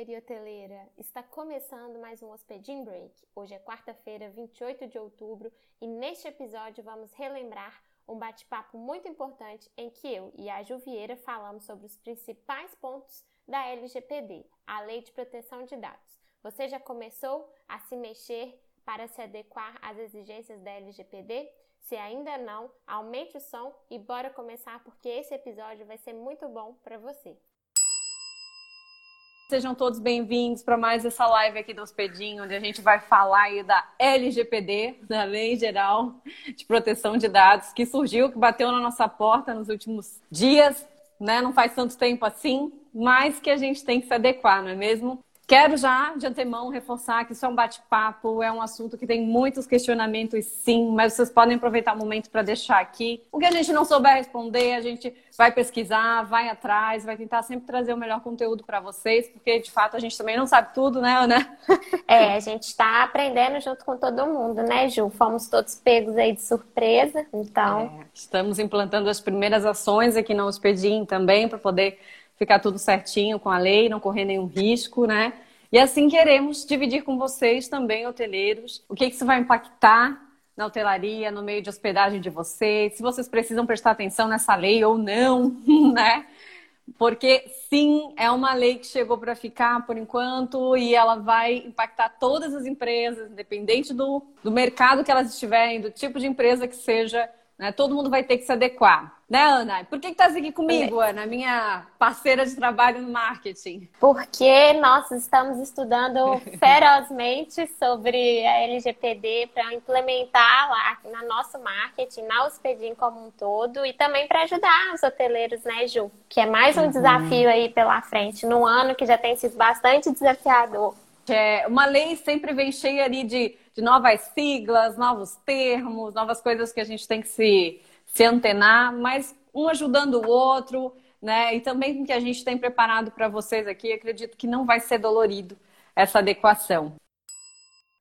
hoteleiro e hoteleira! Está começando mais um Hospedin Break. Hoje é quarta-feira, 28 de outubro, e neste episódio vamos relembrar um bate-papo muito importante em que eu e a Ju Vieira falamos sobre os principais pontos da LGPD, a Lei de Proteção de Dados. Você já começou a se mexer para se adequar às exigências da LGPD? Se ainda não, aumente o som e bora começar porque esse episódio vai ser muito bom para você. Sejam todos bem-vindos para mais essa live aqui do Hospedinho, onde a gente vai falar aí da LGPD, da Lei Geral de Proteção de Dados, que surgiu, que bateu na nossa porta nos últimos dias, né? Não faz tanto tempo assim, mas que a gente tem que se adequar, não é mesmo? Quero já, de antemão, reforçar que isso é um bate-papo, é um assunto que tem muitos questionamentos, sim, mas vocês podem aproveitar o momento para deixar aqui. O que a gente não souber responder, a gente vai pesquisar, vai atrás, vai tentar sempre trazer o melhor conteúdo para vocês, porque de fato a gente também não sabe tudo, né, Ana? É, a gente está aprendendo junto com todo mundo, né, Ju? Fomos todos pegos aí de surpresa, então. É, estamos implantando as primeiras ações aqui no Hospedim também, para poder ficar tudo certinho com a lei, não correr nenhum risco, né? E assim queremos dividir com vocês também, hoteleiros, o que isso vai impactar na hotelaria, no meio de hospedagem de vocês, se vocês precisam prestar atenção nessa lei ou não, né? Porque sim, é uma lei que chegou para ficar por enquanto e ela vai impactar todas as empresas, independente do, do mercado que elas estiverem, do tipo de empresa que seja, né? Todo mundo vai ter que se adequar. Né, Ana? Por que estás aqui comigo, Ana, minha parceira de trabalho no marketing? Porque nós estamos estudando ferozmente sobre a LGPD para implementar lá no nosso marketing, na Hospedim como um todo, e também para ajudar os hoteleiros, né, Ju? Que é mais um uhum. desafio aí pela frente, num ano que já tem sido bastante desafiador. É, uma lei sempre vem cheia ali de, de novas siglas, novos termos, novas coisas que a gente tem que se se antenar, mas um ajudando o outro, né? E também o que a gente tem preparado para vocês aqui, acredito que não vai ser dolorido essa adequação.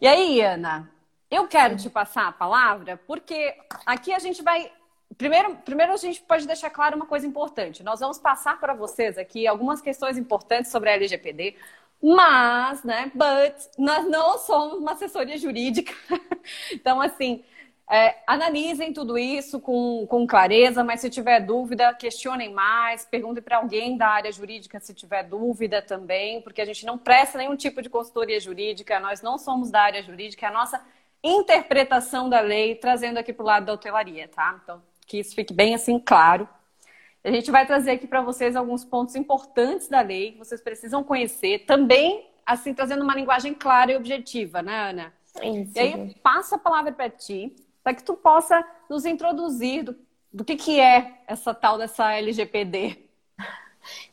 E aí, Ana, eu quero te passar a palavra porque aqui a gente vai Primeiro, primeiro, a gente pode deixar claro uma coisa importante. Nós vamos passar para vocês aqui algumas questões importantes sobre a LGPD, mas, né, but, nós não somos uma assessoria jurídica. então, assim, é, analisem tudo isso com, com clareza, mas se tiver dúvida, questionem mais, perguntem para alguém da área jurídica se tiver dúvida também, porque a gente não presta nenhum tipo de consultoria jurídica, nós não somos da área jurídica, é a nossa interpretação da lei, trazendo aqui para o lado da hotelaria, tá? Então, que isso fique bem assim claro. A gente vai trazer aqui para vocês alguns pontos importantes da lei que vocês precisam conhecer, também assim trazendo uma linguagem clara e objetiva, né, Ana? Isso. E aí passa a palavra para ti para que tu possa nos introduzir do, do que, que é essa tal dessa LGPD.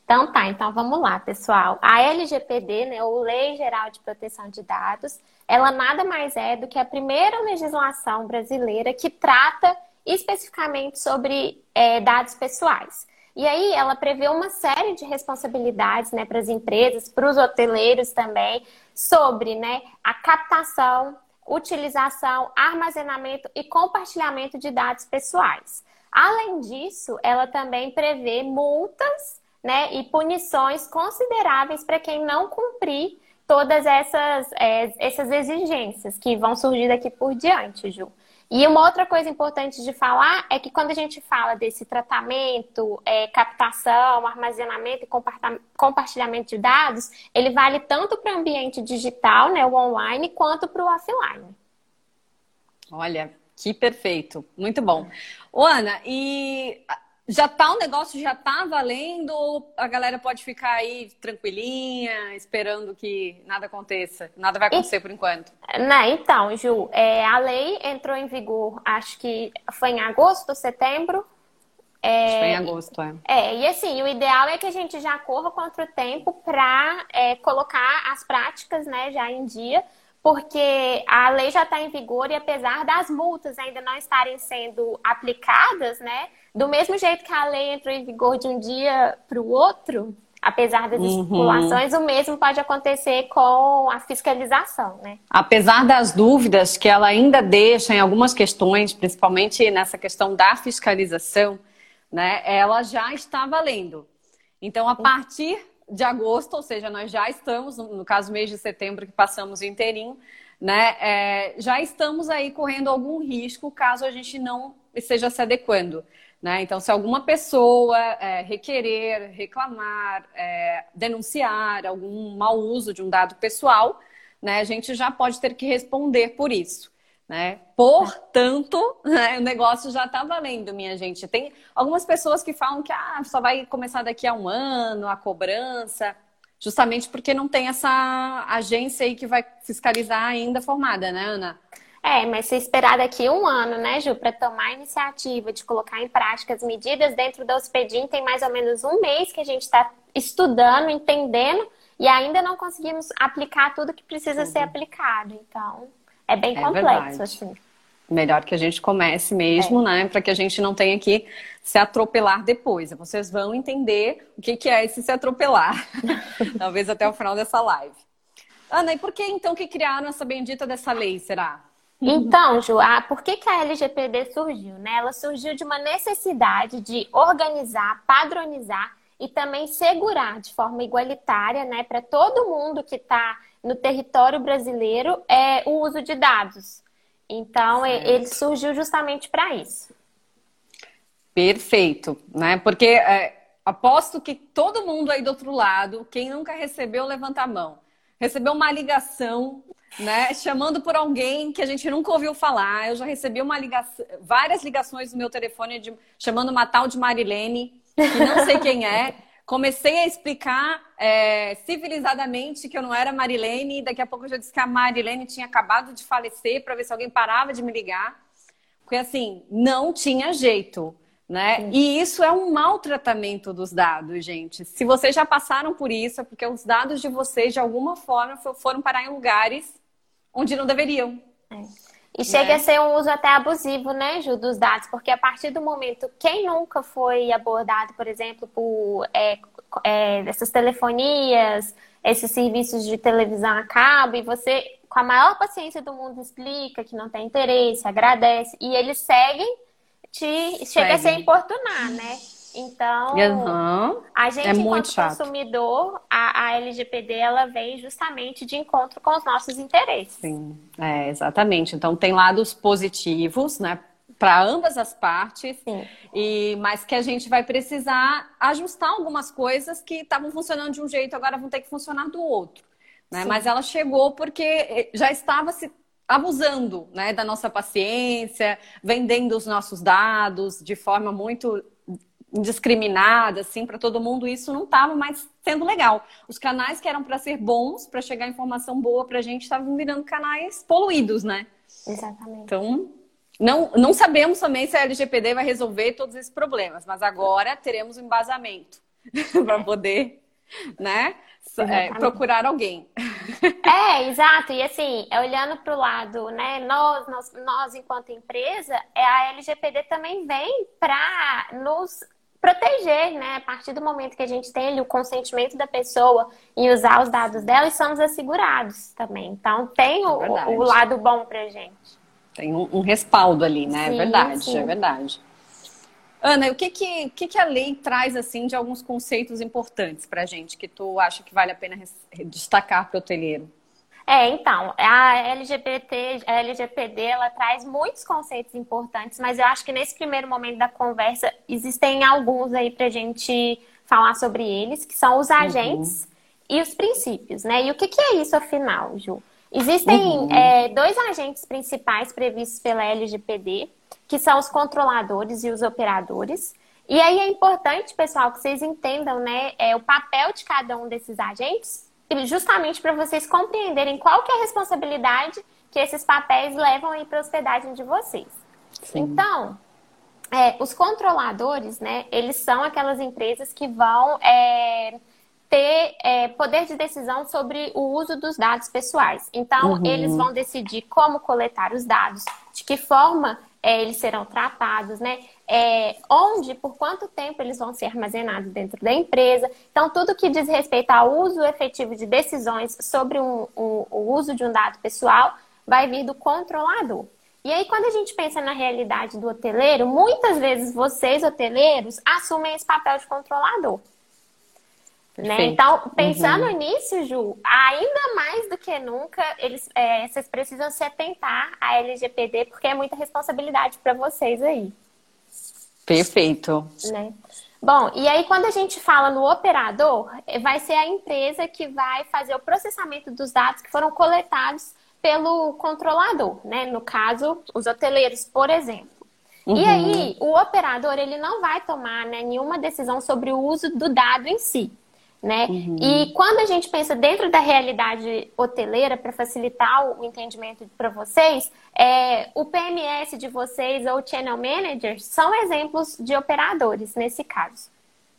Então tá, então vamos lá, pessoal. A LGPD, né, ou Lei Geral de Proteção de Dados, ela nada mais é do que a primeira legislação brasileira que trata especificamente sobre é, dados pessoais. E aí ela prevê uma série de responsabilidades né, para as empresas, para os hoteleiros também, sobre né, a captação, utilização, armazenamento e compartilhamento de dados pessoais. Além disso, ela também prevê multas né, e punições consideráveis para quem não cumprir todas essas, é, essas exigências que vão surgir daqui por diante, Ju. E uma outra coisa importante de falar é que quando a gente fala desse tratamento, é, captação, armazenamento e compartilhamento de dados, ele vale tanto para o ambiente digital, né, o online, quanto para o offline. Olha, que perfeito, muito bom. Ô, Ana, e já tá o negócio, já tá valendo ou a galera pode ficar aí tranquilinha, esperando que nada aconteça? Nada vai acontecer e, por enquanto. Né, então, Ju, é, a lei entrou em vigor, acho que foi em agosto, setembro. É, acho que foi em agosto, é. É, e assim, o ideal é que a gente já corra contra o tempo para é, colocar as práticas né, já em dia porque a lei já está em vigor e apesar das multas ainda não estarem sendo aplicadas, né, do mesmo jeito que a lei entrou em vigor de um dia para o outro, apesar das uhum. estipulações, o mesmo pode acontecer com a fiscalização, né? Apesar das dúvidas que ela ainda deixa em algumas questões, principalmente nessa questão da fiscalização, né, ela já está valendo. Então, a partir de agosto, ou seja, nós já estamos, no caso, mês de setembro, que passamos inteirinho, né? É, já estamos aí correndo algum risco caso a gente não esteja se adequando. Né? Então, se alguma pessoa é, requerer, reclamar, é, denunciar algum mau uso de um dado pessoal, né, a gente já pode ter que responder por isso. Né? Portanto, né, o negócio já está valendo, minha gente. Tem algumas pessoas que falam que ah, só vai começar daqui a um ano a cobrança, justamente porque não tem essa agência aí que vai fiscalizar ainda formada, né, Ana? É, mas se esperar daqui um ano, né, Ju, para tomar a iniciativa de colocar em prática as medidas dentro da Hospedim, tem mais ou menos um mês que a gente está estudando, entendendo, e ainda não conseguimos aplicar tudo que precisa ser aplicado. Então, é bem é complexo, verdade. assim. Melhor que a gente comece mesmo, é. né? Para que a gente não tenha que se atropelar depois. Vocês vão entender o que, que é esse se atropelar. Talvez até o final dessa live. Ana, e por que então que criaram essa bendita dessa lei, será? Então, Ju, a, por que, que a LGPD surgiu? Né? Ela surgiu de uma necessidade de organizar, padronizar e também segurar de forma igualitária né, para todo mundo que está no território brasileiro é, o uso de dados. Então, certo. ele surgiu justamente para isso. Perfeito, né? Porque é, aposto que todo mundo aí do outro lado, quem nunca recebeu, levanta a mão. Recebeu uma ligação né? Chamando por alguém que a gente nunca ouviu falar. Eu já recebi uma ligação, várias ligações no meu telefone de, chamando uma tal de Marilene, que não sei quem é. Comecei a explicar é, civilizadamente que eu não era Marilene, e daqui a pouco eu já disse que a Marilene tinha acabado de falecer para ver se alguém parava de me ligar. Porque assim, não tinha jeito. Né? E isso é um maltratamento dos dados, gente. Se vocês já passaram por isso, é porque os dados de vocês, de alguma forma, foram parar em lugares onde não deveriam. É. E chega né? a ser um uso até abusivo, né, Ju, dos dados, porque a partir do momento, quem nunca foi abordado, por exemplo, por é, é, essas telefonias, esses serviços de televisão a cabo, e você, com a maior paciência do mundo, explica que não tem interesse, agradece, e eles seguem te chega a ser importunar, né? Então, uhum. a gente, é enquanto consumidor, a, a, LGPD ela vem justamente de encontro com os nossos interesses. Sim, é, exatamente. Então, tem lados positivos, né? Para ambas as partes, Sim. e mas que a gente vai precisar ajustar algumas coisas que estavam funcionando de um jeito, agora vão ter que funcionar do outro. Né? Mas ela chegou porque eh, já estava se abusando né, da nossa paciência, vendendo os nossos dados de forma muito indiscriminada, assim, para todo mundo, isso não estava mais sendo legal. Os canais que eram para ser bons, para chegar informação boa para a gente, estavam virando canais poluídos, né? Exatamente. Então, não, não sabemos também se a LGPD vai resolver todos esses problemas, mas agora teremos um embasamento para poder, né? é, procurar alguém. É, exato. E assim, olhando para o lado, né, nós, nós, nós, enquanto empresa, é, a LGPD também vem para nos proteger, né? A partir do momento que a gente tem ali o consentimento da pessoa em usar os dados dela, e somos assegurados também. Então, tem o, é o lado bom para gente. Tem um, um, respaldo ali, né? É sim, é verdade, sim. é verdade. Ana, o que que, que que a lei traz assim de alguns conceitos importantes para a gente que tu acha que vale a pena destacar para o hoteleiro? É, então, a LGBT, a LGPD, ela traz muitos conceitos importantes, mas eu acho que nesse primeiro momento da conversa existem alguns aí para a gente falar sobre eles, que são os agentes uhum. e os princípios, né? E o que, que é isso afinal, Ju? Existem uhum. é, dois agentes principais previstos pela LGPD, que são os controladores e os operadores. E aí é importante, pessoal, que vocês entendam né, é, o papel de cada um desses agentes, justamente para vocês compreenderem qual que é a responsabilidade que esses papéis levam aí para a hospedagem de vocês. Sim. Então, é, os controladores, né, eles são aquelas empresas que vão é, ter é, poder de decisão sobre o uso dos dados pessoais. Então, uhum. eles vão decidir como coletar os dados, de que forma é, eles serão tratados, né? É, onde, por quanto tempo eles vão ser armazenados dentro da empresa. Então, tudo que diz respeito ao uso efetivo de decisões sobre um, um, o uso de um dado pessoal vai vir do controlador. E aí, quando a gente pensa na realidade do hoteleiro, muitas vezes vocês, hoteleiros, assumem esse papel de controlador. Né? Então, pensando uhum. nisso, Ju, ainda mais do que nunca, eles, é, vocês precisam se atentar à LGPD, porque é muita responsabilidade para vocês aí. Perfeito. Né? Bom, e aí quando a gente fala no operador, vai ser a empresa que vai fazer o processamento dos dados que foram coletados pelo controlador, né? No caso, os hoteleiros, por exemplo. Uhum. E aí, o operador ele não vai tomar né, nenhuma decisão sobre o uso do dado em si. Né? Uhum. E quando a gente pensa dentro da realidade hoteleira, para facilitar o entendimento para vocês, é, o PMS de vocês ou o Channel Manager são exemplos de operadores nesse caso.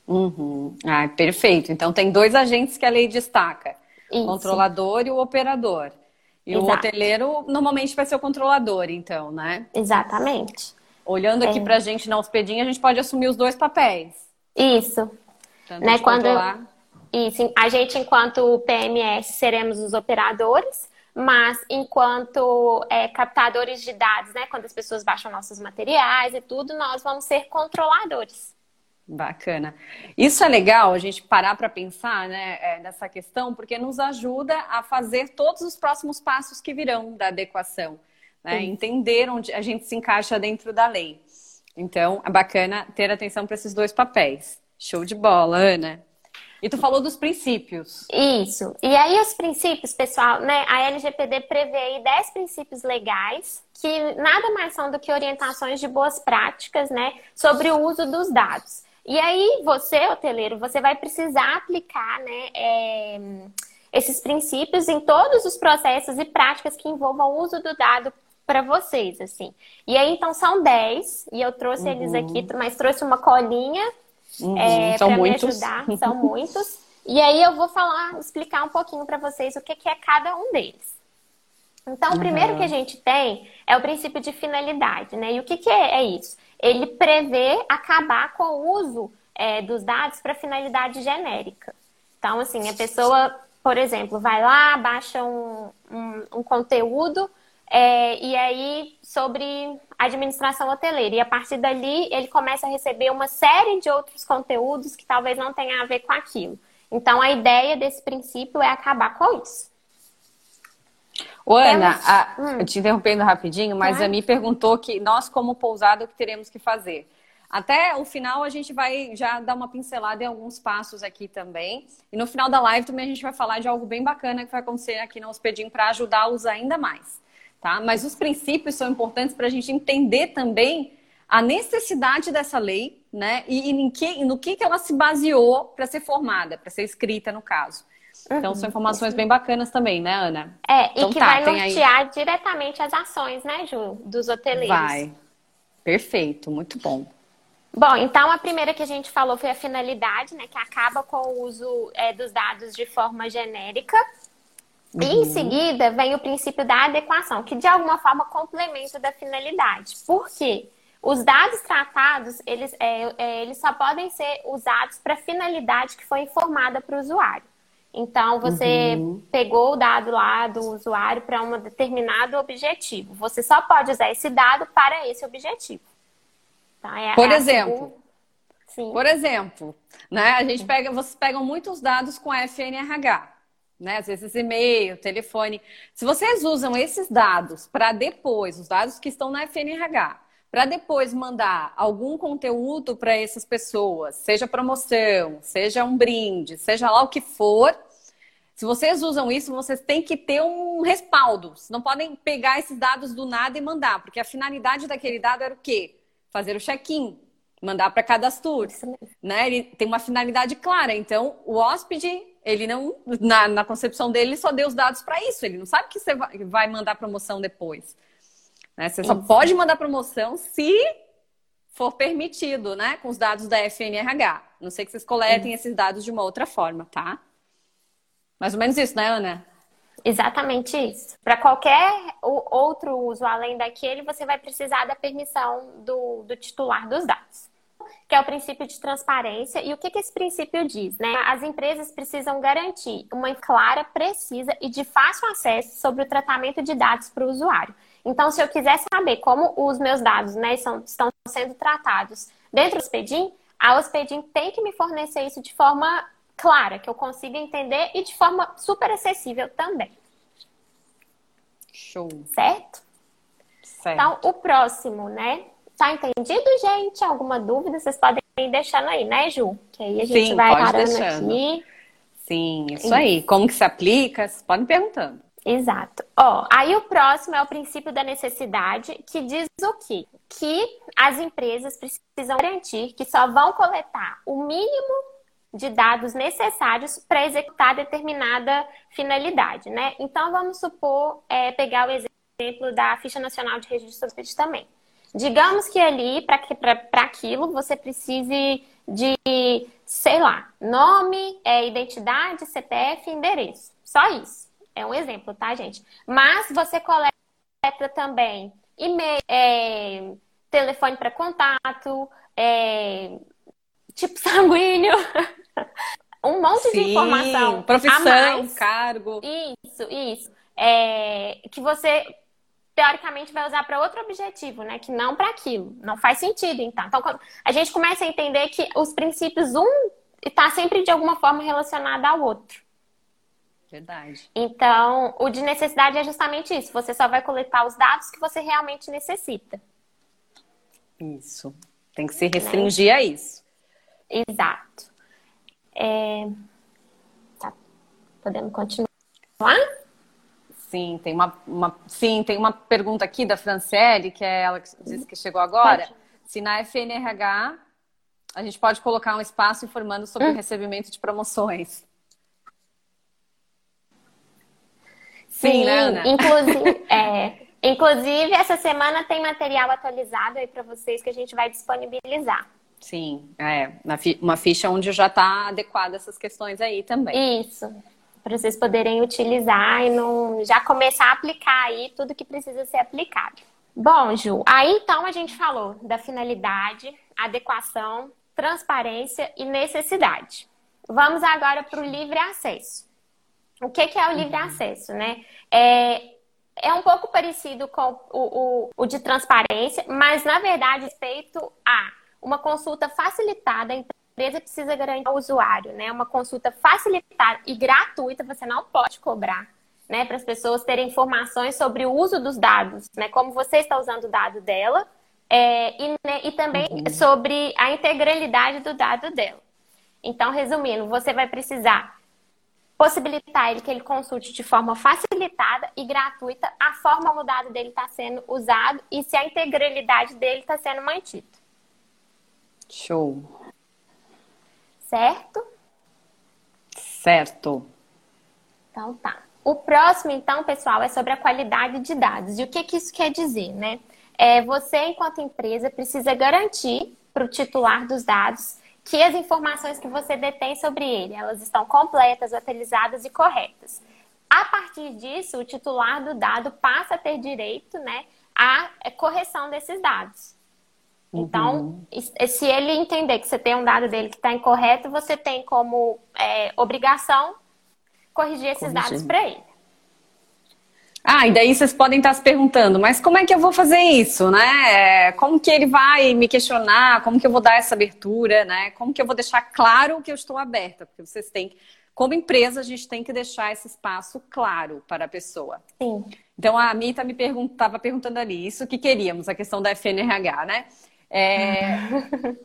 Uhum. Ah, perfeito. Então tem dois agentes que a lei destaca: o controlador e o operador. E Exato. o hoteleiro normalmente vai ser o controlador, então, né? Exatamente. Olhando aqui é. para a gente na hospedinha, a gente pode assumir os dois papéis. Isso. Tanto né? Quando controlar... Isso, a gente, enquanto PMS, seremos os operadores, mas enquanto é, captadores de dados, né, quando as pessoas baixam nossos materiais e tudo, nós vamos ser controladores. Bacana. Isso é legal a gente parar para pensar né, é, nessa questão, porque nos ajuda a fazer todos os próximos passos que virão da adequação, né? entender onde a gente se encaixa dentro da lei. Então, é bacana ter atenção para esses dois papéis. Show de bola, Ana. E tu falou dos princípios. Isso. E aí os princípios, pessoal, né? A LGPD prevê aí 10 princípios legais que nada mais são do que orientações de boas práticas, né, sobre o uso dos dados. E aí você, hoteleiro, você vai precisar aplicar, né, é, esses princípios em todos os processos e práticas que envolvam o uso do dado para vocês, assim. E aí, então, são 10, e eu trouxe uhum. eles aqui, mas trouxe uma colinha Uhum, é, para me ajudar. São muitos. E aí eu vou falar, explicar um pouquinho para vocês o que, que, é cada um deles. Então, o primeiro que a gente tem é o princípio de finalidade, né? E o que, que é, é isso? Ele prevê acabar com o uso é, dos dados para finalidade genérica. Então, assim, a pessoa, por exemplo, vai lá, baixa um, um, um conteúdo é, e aí sobre administração hoteleira. E a partir dali ele começa a receber uma série de outros conteúdos que talvez não tenham a ver com aquilo. Então a ideia desse princípio é acabar com isso. Ô, Ana, a, hum. te interrompendo rapidinho, mas a Mi perguntou que nós, como pousada, o que teremos que fazer? Até o final a gente vai já dar uma pincelada em alguns passos aqui também. E no final da live também a gente vai falar de algo bem bacana que vai acontecer aqui no Hospedinho para ajudá-los ainda mais tá? Mas os princípios são importantes para a gente entender também a necessidade dessa lei, né? E, e que, no que, que ela se baseou para ser formada, para ser escrita, no caso. Então, são uhum. informações bem bacanas também, né, Ana? É, então, e que tá, vai nortear aí... diretamente as ações, né, Ju, dos hoteleiros. Vai. Perfeito, muito bom. Bom, então a primeira que a gente falou foi a finalidade, né, que acaba com o uso é, dos dados de forma genérica. Uhum. E em seguida vem o princípio da adequação, que de alguma forma complementa da finalidade. Por quê? Os dados tratados, eles, é, é, eles só podem ser usados para a finalidade que foi informada para o usuário. Então, você uhum. pegou o dado lá do usuário para um determinado objetivo. Você só pode usar esse dado para esse objetivo. Então, é, Por é exemplo, Sim. Por exemplo, né, a gente pega, vocês pegam muitos dados com FNRH né? Às vezes e-mail, telefone. Se vocês usam esses dados para depois, os dados que estão na FNRH, para depois mandar algum conteúdo para essas pessoas, seja promoção, seja um brinde, seja lá o que for, se vocês usam isso, vocês têm que ter um respaldo. Vocês não podem pegar esses dados do nada e mandar, porque a finalidade daquele dado era o quê? Fazer o check-in, mandar para cadastro, né? Ele tem uma finalidade clara. Então, o hóspede ele não, na, na concepção dele, ele só deu os dados para isso. Ele não sabe que você vai mandar promoção depois. Né? Você só pode mandar promoção se for permitido, né? Com os dados da FNRH. Não sei que vocês coletem esses dados de uma outra forma, tá? Mais ou menos isso, né, Ana? Exatamente isso. Para qualquer outro uso além daquele, você vai precisar da permissão do, do titular dos dados que é o princípio de transparência. E o que, que esse princípio diz? Né? As empresas precisam garantir uma clara, precisa e de fácil acesso sobre o tratamento de dados para o usuário. Então, se eu quiser saber como os meus dados né, são, estão sendo tratados dentro do Hospedim, a Hospedim tem que me fornecer isso de forma clara, que eu consiga entender e de forma super acessível também. Show. Certo? Certo. Então, o próximo, né? Tá entendido, gente? Alguma dúvida? Vocês podem ir deixando aí, né, Ju? Que aí a gente Sim, vai parando deixando. aqui. Sim, isso aí. Como que se aplica? Vocês podem perguntando. Exato. Ó, aí o próximo é o princípio da necessidade, que diz o quê? Que as empresas precisam garantir que só vão coletar o mínimo de dados necessários para executar determinada finalidade, né? Então, vamos supor, é, pegar o exemplo da Ficha Nacional de Registro Civil também. Digamos que ali, para aquilo, você precise de, sei lá, nome, é, identidade, CPF, endereço. Só isso. É um exemplo, tá, gente? Mas você coleta também e-mail, é, telefone para contato, é, tipo sanguíneo, um monte Sim, de informação. Profissão, cargo. Isso, isso. É, que você teoricamente vai usar para outro objetivo, né? Que não para aquilo. Não faz sentido, então. Então, quando a gente começa a entender que os princípios, um está sempre de alguma forma relacionado ao outro. Verdade. Então, o de necessidade é justamente isso. Você só vai coletar os dados que você realmente necessita. Isso. Tem que se restringir a isso. Exato. É... Tá. Podemos continuar? Sim, tem uma, uma, sim, tem uma pergunta aqui da Franciele, que é ela que disse que chegou agora. Pode. Se na FNRH a gente pode colocar um espaço informando sobre hum. o recebimento de promoções. Sim, Sim né, Ana? Inclusive, é, inclusive, essa semana tem material atualizado aí para vocês que a gente vai disponibilizar. Sim, é. Uma ficha onde já está adequada essas questões aí também. Isso. Para vocês poderem utilizar e não, já começar a aplicar aí tudo que precisa ser aplicado. Bom, Ju, aí então a gente falou da finalidade, adequação, transparência e necessidade. Vamos agora para o livre acesso. O que, que é o livre uhum. acesso, né? É, é um pouco parecido com o, o, o de transparência, mas na verdade respeito a uma consulta facilitada, empresa precisa garantir ao usuário, né? Uma consulta facilitada e gratuita, você não pode cobrar, né? Para as pessoas terem informações sobre o uso dos dados, né? Como você está usando o dado dela é, e, né, e também uhum. sobre a integralidade do dado dela. Então, resumindo, você vai precisar possibilitar ele que ele consulte de forma facilitada e gratuita a forma como o dado dele está sendo usado e se a integralidade dele está sendo mantida. Show. Certo? Certo. Então tá. O próximo, então, pessoal, é sobre a qualidade de dados. E o que, que isso quer dizer, né? É, você, enquanto empresa, precisa garantir para o titular dos dados que as informações que você detém sobre ele, elas estão completas, atualizadas e corretas. A partir disso, o titular do dado passa a ter direito, né, à correção desses dados. Então, uhum. se ele entender que você tem um dado dele que está incorreto, você tem como é, obrigação corrigir esses corrigir. dados para ele. Ah, e daí vocês podem estar se perguntando, mas como é que eu vou fazer isso, né? Como que ele vai me questionar? Como que eu vou dar essa abertura, né? Como que eu vou deixar claro que eu estou aberta? Porque vocês têm, como empresa, a gente tem que deixar esse espaço claro para a pessoa. Sim. Então a Mita me estava perguntando ali, isso que queríamos, a questão da FNRH, né? É,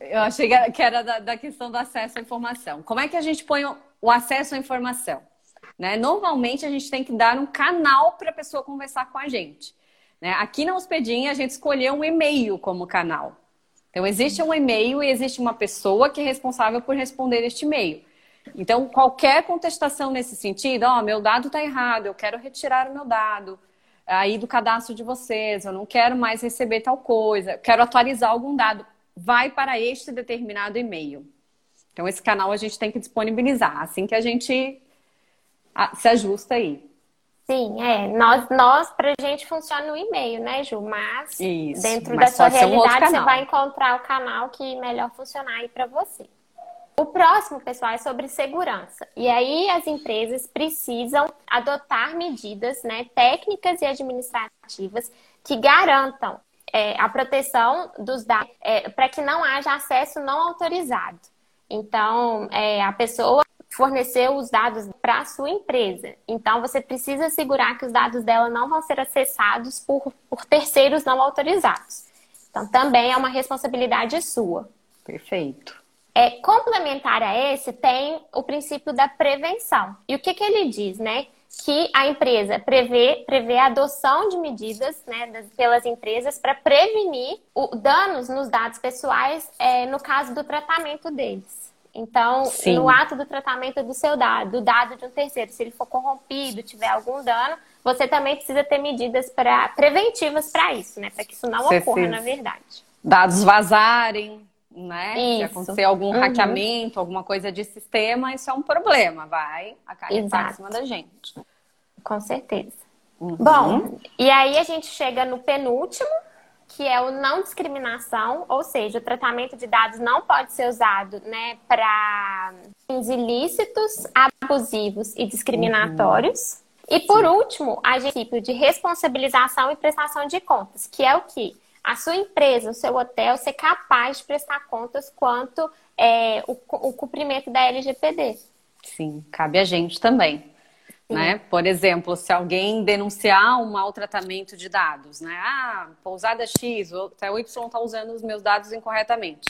eu achei que era da, da, questão do acesso à informação. Como é que a gente põe o, o acesso à informação? Né? Normalmente a gente tem que dar um canal para a pessoa conversar com a gente. Né? Aqui na Hospedinha a gente escolheu um e-mail como canal. Então existe um e-mail e existe uma pessoa que é responsável por responder este e-mail. Então qualquer contestação nesse sentido, ó, oh, meu dado está errado, eu quero retirar o meu dado aí do cadastro de vocês, eu não quero mais receber tal coisa, quero atualizar algum dado, vai para este determinado e-mail. Então, esse canal a gente tem que disponibilizar, assim que a gente se ajusta aí. Sim, é. Nós, nós pra gente funciona no e-mail, né, Ju? Mas Isso, dentro mas da sua realidade, um você vai encontrar o canal que melhor funcionar aí para você. O próximo, pessoal, é sobre segurança. E aí as empresas precisam adotar medidas né, técnicas e administrativas que garantam é, a proteção dos dados é, para que não haja acesso não autorizado. Então, é, a pessoa fornecer os dados para a sua empresa. Então, você precisa assegurar que os dados dela não vão ser acessados por, por terceiros não autorizados. Então, também é uma responsabilidade sua. Perfeito. É, complementar a esse, tem o princípio da prevenção. E o que, que ele diz, né? Que a empresa prevê, prevê a adoção de medidas né, das, pelas empresas para prevenir o, danos nos dados pessoais é, no caso do tratamento deles. Então, Sim. no ato do tratamento do seu dado, do dado de um terceiro, se ele for corrompido, tiver algum dano, você também precisa ter medidas pra, preventivas para isso, né? Para que isso não você ocorra, na verdade. Dados vazarem, né? Isso. Se acontecer algum uhum. hackeamento, alguma coisa de sistema, isso é um problema, vai acarretar em cima da gente. Com certeza. Uhum. Bom, e aí a gente chega no penúltimo, que é o não discriminação, ou seja, o tratamento de dados não pode ser usado né, para fins ilícitos, abusivos e discriminatórios. Uhum. E por último, a princípio de responsabilização e prestação de contas, que é o que? A sua empresa, o seu hotel, ser capaz de prestar contas quanto é, o, o cumprimento da LGPD. Sim, cabe a gente também. Né? Por exemplo, se alguém denunciar um maltratamento de dados, né? Ah, pousada X, o Y está usando os meus dados incorretamente.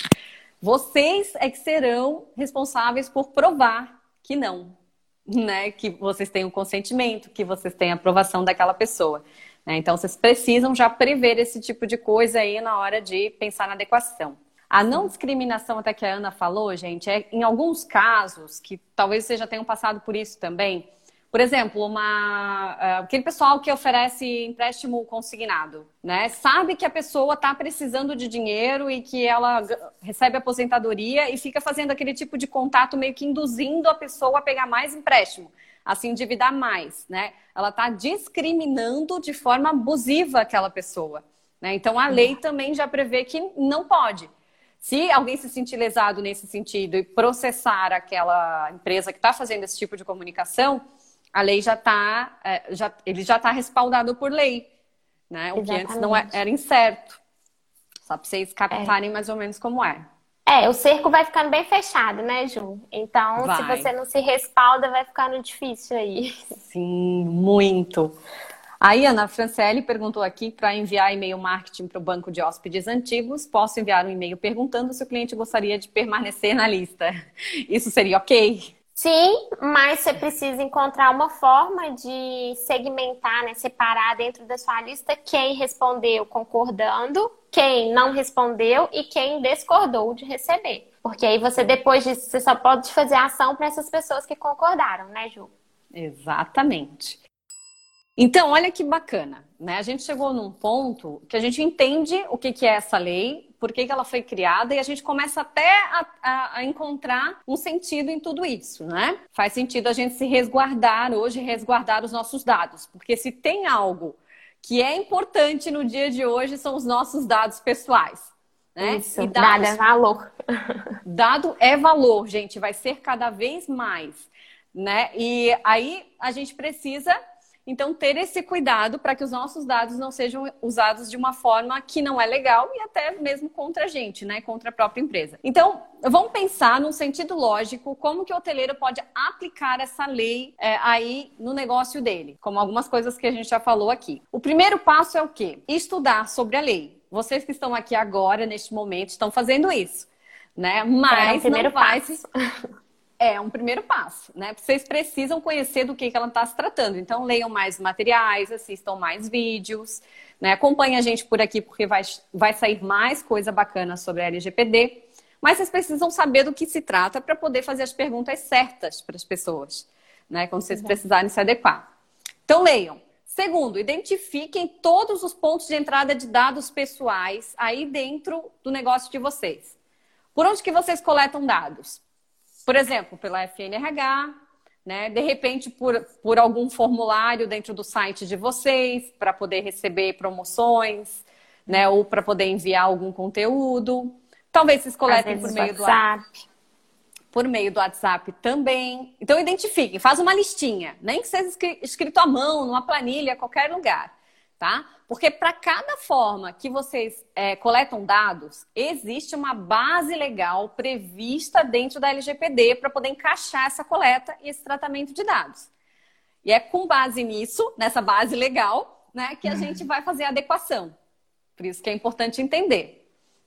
Vocês é que serão responsáveis por provar que não, né? Que vocês têm o consentimento, que vocês têm a aprovação daquela pessoa. Né? Então, vocês precisam já prever esse tipo de coisa aí na hora de pensar na adequação. A não discriminação, até que a Ana falou, gente, é em alguns casos, que talvez vocês já tenham passado por isso também, por exemplo, uma, uh, aquele pessoal que oferece empréstimo consignado, né? Sabe que a pessoa está precisando de dinheiro e que ela recebe aposentadoria e fica fazendo aquele tipo de contato meio que induzindo a pessoa a pegar mais empréstimo, a se endividar mais, né? Ela está discriminando de forma abusiva aquela pessoa. Né? Então a lei também já prevê que não pode. Se alguém se sentir lesado nesse sentido e processar aquela empresa que está fazendo esse tipo de comunicação, a lei já está, é, já, ele já está respaldado por lei, né? O Exatamente. que antes não é, era incerto. Só para vocês captarem é. mais ou menos como é. É, o cerco vai ficando bem fechado, né, Ju? Então, vai. se você não se respalda, vai ficando difícil aí. Sim, muito. Aí, Ana Franciele perguntou aqui para enviar e-mail marketing para o banco de hóspedes antigos. Posso enviar um e-mail perguntando se o cliente gostaria de permanecer na lista. Isso seria ok? Sim, mas você precisa encontrar uma forma de segmentar, né, separar dentro da sua lista quem respondeu concordando, quem não respondeu e quem discordou de receber. Porque aí você, depois disso, você só pode fazer ação para essas pessoas que concordaram, né, Ju? Exatamente. Então, olha que bacana, né? A gente chegou num ponto que a gente entende o que, que é essa lei, por que, que ela foi criada, e a gente começa até a, a, a, encontrar um sentido em tudo isso, né? Faz sentido a gente se resguardar hoje, resguardar os nossos dados, porque se tem algo que é importante no dia de hoje são os nossos dados pessoais. Né? Isso, e dados, dado é valor. Dado é valor, gente, vai ser cada vez mais. Né? E aí a gente precisa então, ter esse cuidado para que os nossos dados não sejam usados de uma forma que não é legal e até mesmo contra a gente, né? Contra a própria empresa. Então, vamos pensar num sentido lógico como que o hoteleiro pode aplicar essa lei é, aí no negócio dele, como algumas coisas que a gente já falou aqui. O primeiro passo é o quê? Estudar sobre a lei. Vocês que estão aqui agora, neste momento, estão fazendo isso. Né? Mas é, não vai. Passo. É um primeiro passo, né? Vocês precisam conhecer do que, que ela está se tratando. Então, leiam mais materiais, assistam mais vídeos, né? Acompanhe a gente por aqui, porque vai, vai sair mais coisa bacana sobre a LGPD. Mas vocês precisam saber do que se trata para poder fazer as perguntas certas para as pessoas, né? Quando vocês uhum. precisarem se adequar. Então, leiam. Segundo, identifiquem todos os pontos de entrada de dados pessoais aí dentro do negócio de vocês. Por onde que vocês coletam dados? Por exemplo, pela FNRH, né? De repente, por, por algum formulário dentro do site de vocês, para poder receber promoções, né? Ou para poder enviar algum conteúdo. Talvez vocês coletem por meio WhatsApp. do por meio do WhatsApp também. Então identifiquem, faz uma listinha, nem que seja escrito à mão, numa planilha, qualquer lugar. Tá? Porque para cada forma que vocês é, coletam dados, existe uma base legal prevista dentro da LGPD para poder encaixar essa coleta e esse tratamento de dados. E é com base nisso, nessa base legal, né, que a gente vai fazer a adequação. Por isso que é importante entender.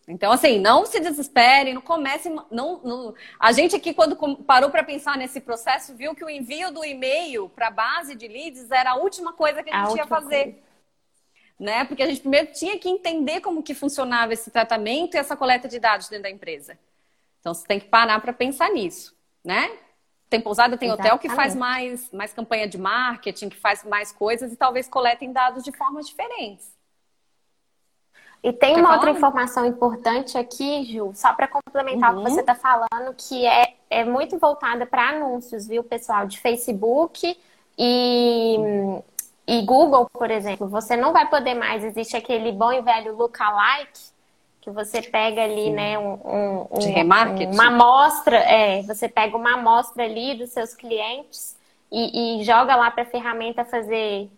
Então, assim, não se desesperem, não comece. Não, não... A gente aqui, quando parou para pensar nesse processo, viu que o envio do e-mail para a base de leads era a última coisa que a gente a ia fazer. Coisa né? Porque a gente primeiro tinha que entender como que funcionava esse tratamento e essa coleta de dados dentro da empresa. Então você tem que parar para pensar nisso, né? Tem pousada, tem Exatamente. hotel que faz mais, mais campanha de marketing, que faz mais coisas e talvez coletem dados de formas diferentes. E tem uma outra informação importante aqui, Ju, só para complementar uhum. o que você está uhum. falando, que é, é muito voltada para anúncios, viu, pessoal, de Facebook e, e Google, por exemplo, você não vai poder mais, existe aquele bom e velho lookalike, que você pega ali, Sim. né, um, um, de remarketing. uma amostra, é, você pega uma amostra ali dos seus clientes e, e joga lá para a ferramenta fazer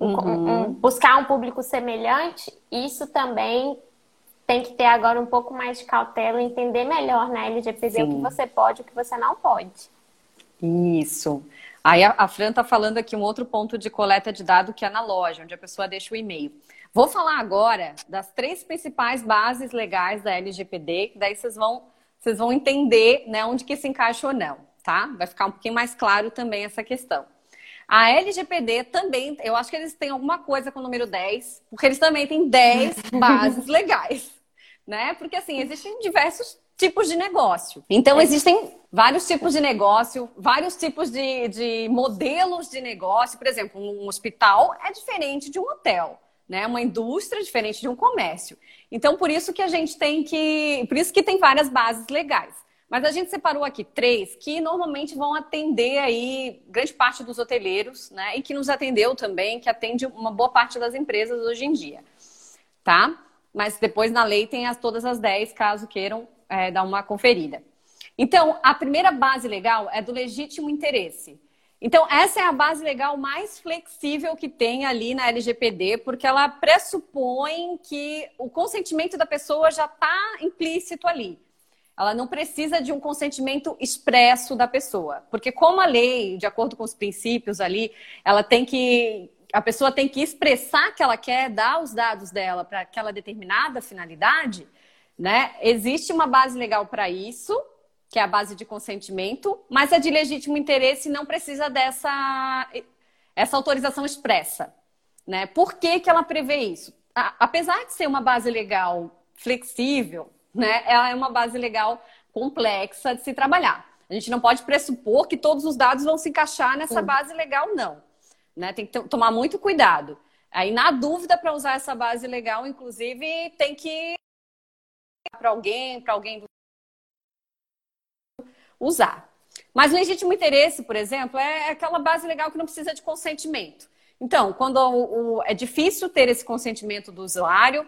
uhum. um, buscar um público semelhante, isso também tem que ter agora um pouco mais de cautela, entender melhor na LGPD Sim. o que você pode e o que você não pode. Isso. Aí a, a Fran está falando aqui um outro ponto de coleta de dado que é na loja, onde a pessoa deixa o e-mail. Vou falar agora das três principais bases legais da LGPD, que daí vocês vão, vocês vão entender né, onde que se encaixa ou não, tá? Vai ficar um pouquinho mais claro também essa questão. A LGPD também, eu acho que eles têm alguma coisa com o número 10, porque eles também têm 10 bases legais, né? Porque assim, existem diversos tipos de negócio. Então, existem vários tipos de negócio, vários tipos de, de modelos de negócio. Por exemplo, um hospital é diferente de um hotel, né? Uma indústria é diferente de um comércio. Então, por isso que a gente tem que. Por isso que tem várias bases legais. Mas a gente separou aqui três que normalmente vão atender aí grande parte dos hoteleiros, né? E que nos atendeu também, que atende uma boa parte das empresas hoje em dia, tá? Mas depois na lei tem as, todas as dez, caso queiram é, dar uma conferida. Então, a primeira base legal é do legítimo interesse. Então, essa é a base legal mais flexível que tem ali na LGPD, porque ela pressupõe que o consentimento da pessoa já está implícito ali. Ela não precisa de um consentimento expresso da pessoa. Porque, como a lei, de acordo com os princípios ali, ela tem que. A pessoa tem que expressar que ela quer dar os dados dela para aquela determinada finalidade, né? Existe uma base legal para isso, que é a base de consentimento, mas a de legítimo interesse não precisa dessa essa autorização expressa. Né? Por que, que ela prevê isso? A, apesar de ser uma base legal flexível, né, ela é uma base legal complexa de se trabalhar. A gente não pode pressupor que todos os dados vão se encaixar nessa base legal, não. Né? Tem que tomar muito cuidado. Aí, na dúvida, para usar essa base legal, inclusive, tem que para alguém, para alguém usar. Mas legítimo interesse, por exemplo, é aquela base legal que não precisa de consentimento. Então, quando o, o, é difícil ter esse consentimento do usuário,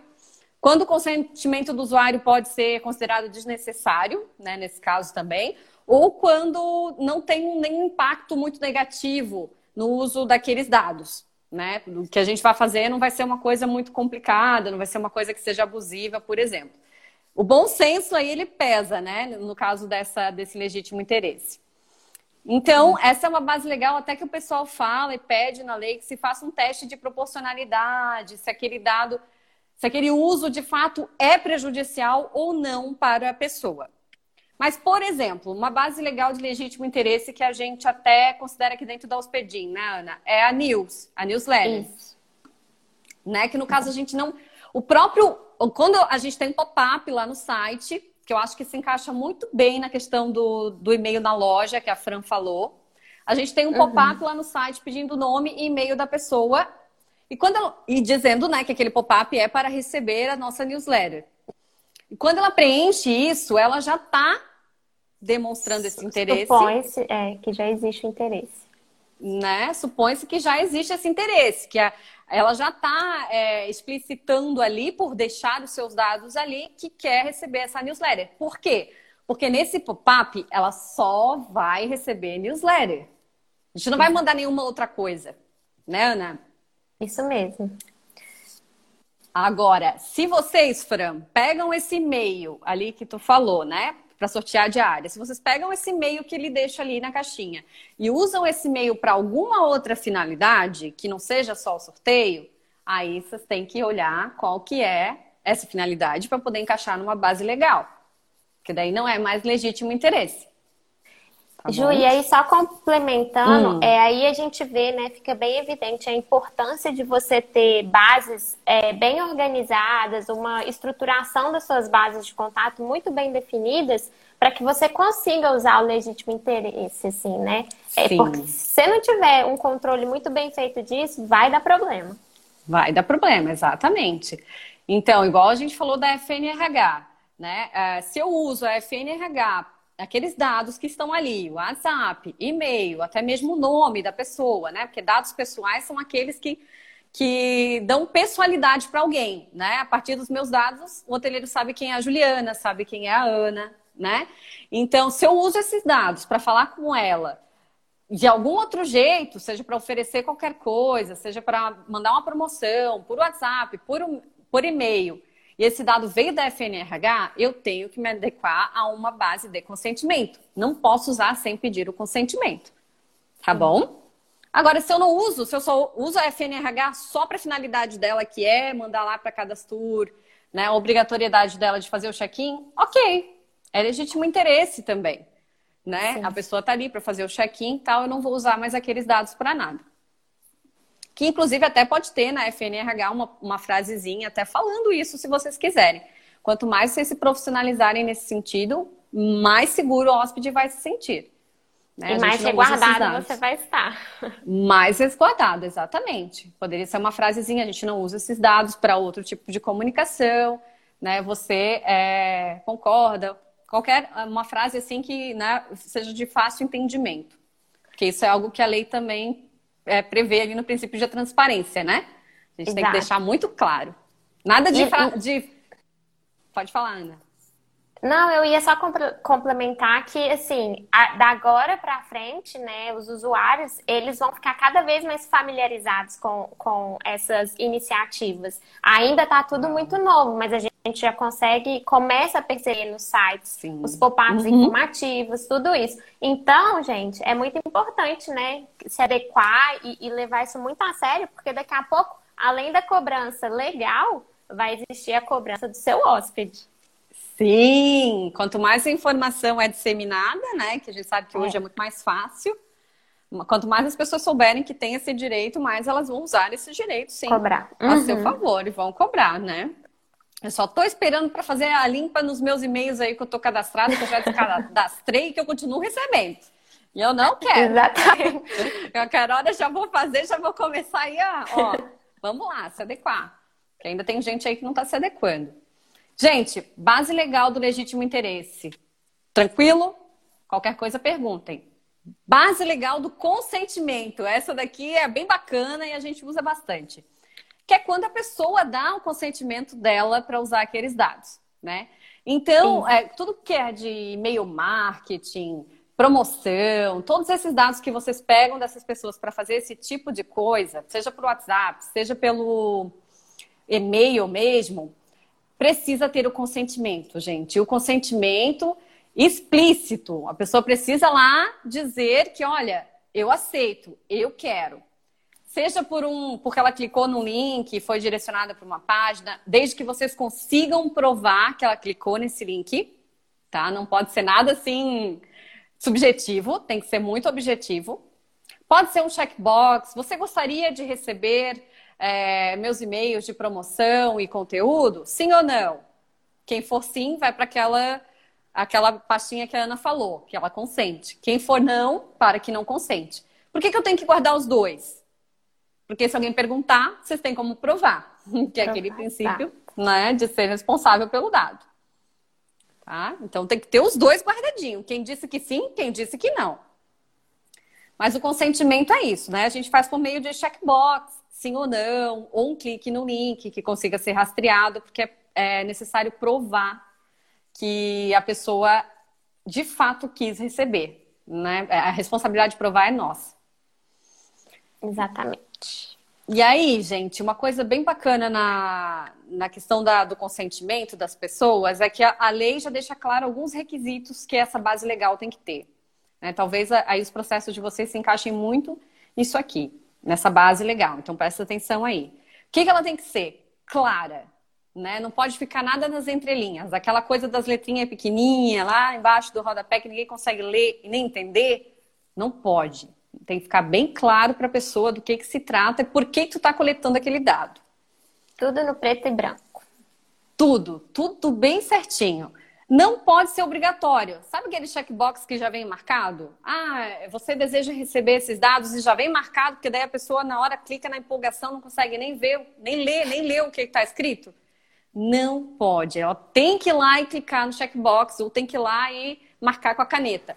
quando o consentimento do usuário pode ser considerado desnecessário, né, nesse caso também, ou quando não tem nenhum impacto muito negativo no uso daqueles dados. Né? O que a gente vai fazer não vai ser uma coisa muito complicada, não vai ser uma coisa que seja abusiva, por exemplo. O bom senso aí ele pesa, né? No caso dessa, desse legítimo interesse. Então, essa é uma base legal até que o pessoal fala e pede na lei que se faça um teste de proporcionalidade, se aquele dado, se aquele uso de fato é prejudicial ou não para a pessoa. Mas, por exemplo, uma base legal de legítimo interesse que a gente até considera aqui dentro da Hospedim, né, Ana? É a News, a newsletter. Isso. Né? Que no caso a gente não. O próprio quando a gente tem um pop-up lá no site, que eu acho que se encaixa muito bem na questão do, do e-mail na loja, que a Fran falou. A gente tem um uhum. pop-up lá no site pedindo o nome e e-mail da pessoa. E, quando ela, e dizendo né, que aquele pop-up é para receber a nossa newsletter. E quando ela preenche isso, ela já está demonstrando esse interesse. Supõe-se é, que já existe o interesse. Né? Supõe-se que já existe esse interesse, que a, ela já está é, explicitando ali, por deixar os seus dados ali, que quer receber essa newsletter. Por quê? Porque nesse pop-up ela só vai receber newsletter. A gente não vai mandar nenhuma outra coisa, né, Ana? Isso mesmo. Agora, se vocês, Fran, pegam esse e-mail ali que tu falou, né? Para sortear diária. Se vocês pegam esse e-mail que ele deixa ali na caixinha e usam esse e-mail para alguma outra finalidade, que não seja só o sorteio, aí vocês têm que olhar qual que é essa finalidade para poder encaixar numa base legal. Porque daí não é mais legítimo interesse. Tá Ju, e aí só complementando, hum. é, aí a gente vê, né, fica bem evidente a importância de você ter bases é, bem organizadas, uma estruturação das suas bases de contato muito bem definidas, para que você consiga usar o legítimo interesse, assim, né? É, porque se você não tiver um controle muito bem feito disso, vai dar problema. Vai dar problema, exatamente. Então, igual a gente falou da FNRH, né? Uh, se eu uso a FNRH aqueles dados que estão ali, WhatsApp, e-mail, até mesmo o nome da pessoa, né? Porque dados pessoais são aqueles que, que dão pessoalidade para alguém, né? A partir dos meus dados, o hoteleiro sabe quem é a Juliana, sabe quem é a Ana, né? Então, se eu uso esses dados para falar com ela de algum outro jeito, seja para oferecer qualquer coisa, seja para mandar uma promoção por WhatsApp, por, por e-mail, e esse dado veio da FNRH, eu tenho que me adequar a uma base de consentimento. Não posso usar sem pedir o consentimento. Tá bom? Agora, se eu não uso, se eu só uso a FNRH só para a finalidade dela, que é mandar lá para cada tour, né, a obrigatoriedade dela de fazer o check-in, ok. É legítimo interesse também. Né? A pessoa está ali para fazer o check-in e tal, eu não vou usar mais aqueles dados para nada que inclusive até pode ter na FNRH uma, uma frasezinha até falando isso, se vocês quiserem. Quanto mais vocês se profissionalizarem nesse sentido, mais seguro o hóspede vai se sentir. Né? E mais resguardado você vai estar. Mais resguardado, exatamente. Poderia ser uma frasezinha, a gente não usa esses dados para outro tipo de comunicação, né? Você é, concorda, qualquer uma frase assim que né, seja de fácil entendimento. Porque isso é algo que a lei também é, prevê ali no princípio de transparência, né? A gente Exato. tem que deixar muito claro. Nada de, e, de... Pode falar, Ana. Não, eu ia só complementar que, assim, da agora para frente, né, os usuários, eles vão ficar cada vez mais familiarizados com, com essas iniciativas. Ainda está tudo muito novo, mas a gente já consegue, começa a perceber nos sites Sim. os pop-ups uhum. informativos, tudo isso. Então, gente, é muito importante, né, se adequar e, e levar isso muito a sério, porque daqui a pouco, além da cobrança legal, vai existir a cobrança do seu hóspede. Sim, quanto mais informação é disseminada, né, que a gente sabe que hoje é, é muito mais fácil, quanto mais as pessoas souberem que tem esse direito, mais elas vão usar esse direito, sim, cobrar. a uhum. seu favor e vão cobrar, né? Eu só tô esperando para fazer a limpa nos meus e-mails aí que eu tô cadastrada, que eu já cadastrei e que eu continuo recebendo. E eu não quero. Exatamente. Eu quero, olha, já vou fazer, já vou começar aí a, ó, vamos lá, se adequar. Porque ainda tem gente aí que não está se adequando. Gente, base legal do legítimo interesse. Tranquilo? Qualquer coisa perguntem. Base legal do consentimento. Essa daqui é bem bacana e a gente usa bastante. Que é quando a pessoa dá o consentimento dela para usar aqueles dados, né? Então, é, tudo que é de e-mail marketing, promoção, todos esses dados que vocês pegam dessas pessoas para fazer esse tipo de coisa, seja por WhatsApp, seja pelo e-mail mesmo, precisa ter o consentimento, gente. O consentimento explícito. A pessoa precisa lá dizer que, olha, eu aceito, eu quero. Seja por um, porque ela clicou no link foi direcionada para uma página, desde que vocês consigam provar que ela clicou nesse link, tá? Não pode ser nada assim subjetivo, tem que ser muito objetivo. Pode ser um checkbox. Você gostaria de receber é, meus e-mails de promoção e conteúdo? Sim ou não? Quem for sim, vai para aquela aquela pastinha que a Ana falou, que ela consente. Quem for não, para que não consente. Por que, que eu tenho que guardar os dois? Porque se alguém perguntar, vocês têm como provar, que é aquele princípio tá. né, de ser responsável pelo dado. Tá? Então tem que ter os dois guardadinhos. Quem disse que sim, quem disse que não. Mas o consentimento é isso, né? A gente faz por meio de checkbox, sim ou não, ou um clique no link que consiga ser rastreado, porque é, necessário provar que a pessoa de fato quis receber. Né? A responsabilidade de provar é nossa. Exatamente. E aí, gente, uma coisa bem bacana na, na questão da, do consentimento das pessoas é que a, a, lei já deixa claro alguns requisitos que essa base legal tem que ter. Né? Talvez aí os processos de vocês se encaixem muito nisso aqui, nessa base legal. Então presta atenção aí. O que, que ela tem que ser? Clara. Né? Não pode ficar nada nas entrelinhas. Aquela coisa das letrinhas pequenininhas lá embaixo do rodapé que ninguém consegue ler e nem entender. Não pode. Tem que ficar bem claro para a pessoa do que, que se trata e por que, que tu está coletando aquele dado. Tudo no preto e branco. Tudo, tudo bem certinho. Não pode ser obrigatório. Sabe aquele checkbox que já vem marcado? Ah, você deseja receber esses dados e já vem marcado, porque daí a pessoa na hora clica na empolgação, não consegue nem ver, nem ler, nem ler o que está escrito? Não pode. Ela tem que ir lá e clicar no checkbox, ou tem que ir lá e marcar com a caneta.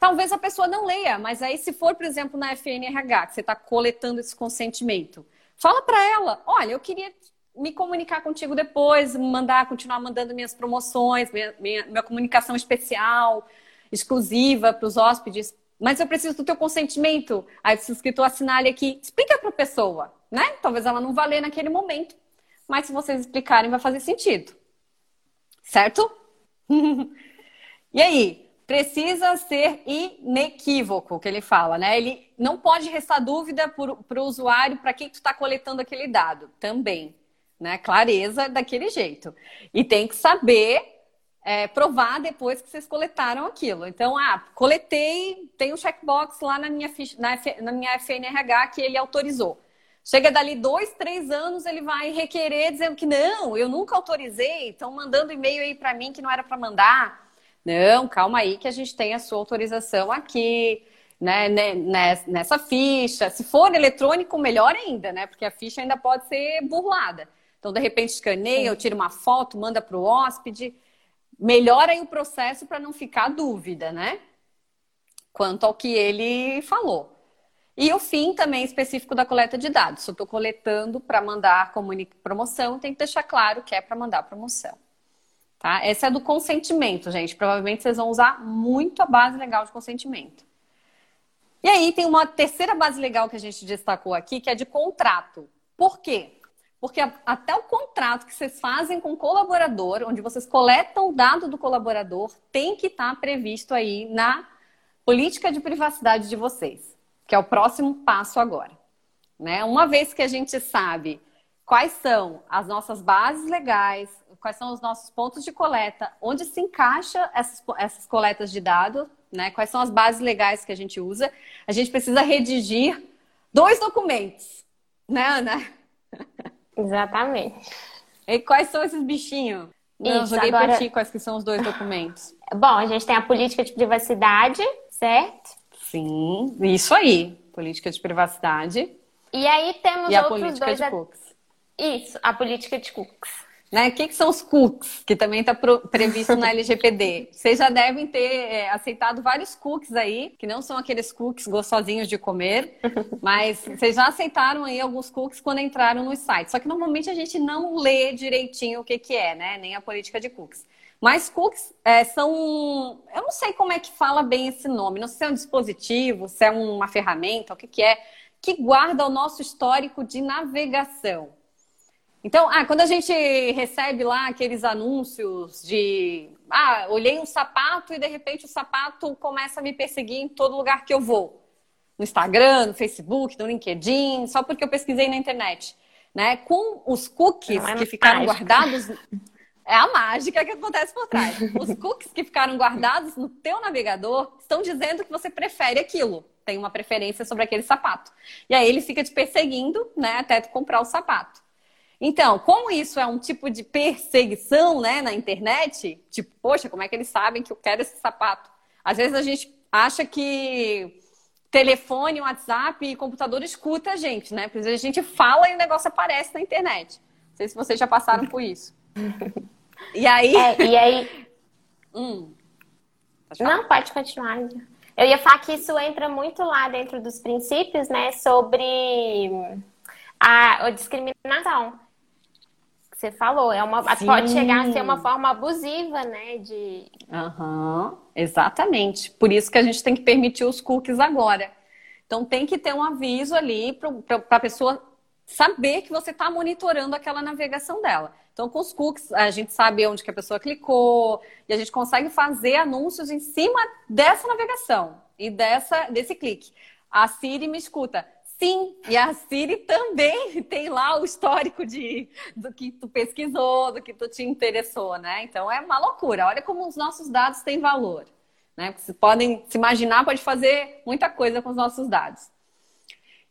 Talvez a pessoa não leia, mas aí se for, por exemplo, na FNRH, que você está coletando esse consentimento, fala para ela, olha, eu queria me comunicar contigo depois, mandar, continuar mandando minhas promoções, minha, minha, minha comunicação especial, exclusiva para os hóspedes, mas eu preciso do teu consentimento. Aí o escritor assinale aqui, explica para a pessoa, né? Talvez ela não vá ler naquele momento, mas se vocês explicarem vai fazer sentido. Certo? e aí, precisa ser inequívoco, que ele fala, né? Ele não pode restar dúvida para o usuário para quem tu está coletando aquele dado, também, né? Clareza daquele jeito. E tem que saber é, provar depois que vocês coletaram aquilo. Então, ah, coletei, tem um checkbox lá na minha, na, na minha FNRH que ele autorizou. Chega dali dois, três anos, ele vai requerer dizendo que não, eu nunca autorizei, estão mandando e-mail aí para mim que não era para mandar. Não, calma aí que a gente tem a sua autorização aqui, né, né, nessa ficha. Se for eletrônico, melhor ainda, né? Porque a ficha ainda pode ser burlada. Então, de repente, escaneia, eu tiro uma foto, manda para o hóspede. Melhora aí o processo para não ficar dúvida, né? Quanto ao que ele falou. E o fim também específico da coleta de dados. Se eu estou coletando para mandar promoção, tem que deixar claro que é para mandar promoção. Tá? Essa é do consentimento, gente. Provavelmente vocês vão usar muito a base legal de consentimento. E aí tem uma terceira base legal que a gente destacou aqui, que é de contrato. Por quê? Porque até o contrato que vocês fazem com o colaborador, onde vocês coletam o dado do colaborador, tem que estar previsto aí na política de privacidade de vocês, que é o próximo passo agora. Né? Uma vez que a gente sabe quais são as nossas bases legais, quais são os nossos pontos de coleta, onde se encaixa essas, essas coletas de dados, né? Quais são as bases legais que a gente usa? A gente precisa redigir dois documentos, né, Ana? Exatamente. E quais são esses bichinhos? Não, Isso, joguei agora... por ti quais que são os dois documentos. Bom, a gente tem a política de privacidade, certo? Sim, isso aí. Política de privacidade. E aí temos e outros a política dois. De cookies. Isso, a política de cookies. Né? O que, que, são os cookies, que também está previsto na LGPD? Vocês já devem ter é, aceitado vários cookies aí, que não são aqueles cookies gostosinhos de comer, mas vocês já aceitaram aí alguns cookies quando entraram no site. Só que normalmente a gente não lê direitinho o que, que é, né? Nem a política de cookies. Mas cookies é, são. Eu não sei como é que fala bem esse nome. Não sei se é um dispositivo, se é uma ferramenta, o que, que é, que guarda o nosso histórico de navegação. Então, ah, quando a gente recebe lá aqueles anúncios de ah, olhei um sapato e de repente o sapato começa a me perseguir em todo lugar que eu vou. No Instagram, no Facebook, no LinkedIn, só porque eu pesquisei na internet. Né? Com os cookies é que ficaram mágica. guardados. É a mágica que acontece por trás. Os cookies que ficaram guardados no teu navegador estão dizendo que você prefere aquilo. Tem uma preferência sobre aquele sapato. E aí ele fica te perseguindo, né, até tu comprar o sapato. Então, como isso é um tipo de perseguição né, na internet, tipo, poxa, como é que eles sabem que eu quero esse sapato? Às vezes a gente acha que telefone, WhatsApp e computador escuta a gente, né? Porque a gente fala e o negócio aparece na internet. Não sei se vocês já passaram por isso. E aí. É, e aí. hum. Não, pode continuar. Eu ia falar que isso entra muito lá dentro dos princípios, né? Sobre a, a discriminação você falou, é uma, pode chegar a ser uma forma abusiva, né? De... Uhum, exatamente. Por isso que a gente tem que permitir os cookies agora. Então tem que ter um aviso ali para a pessoa saber que você está monitorando aquela navegação dela. Então, com os cookies, a gente sabe onde que a pessoa clicou e a gente consegue fazer anúncios em cima dessa navegação e dessa, desse clique. A Siri me escuta. Sim, e a Siri também tem lá o histórico de, do que tu pesquisou, do que tu te interessou, né? Então é uma loucura. Olha como os nossos dados têm valor. Né? Vocês podem se imaginar, pode fazer muita coisa com os nossos dados.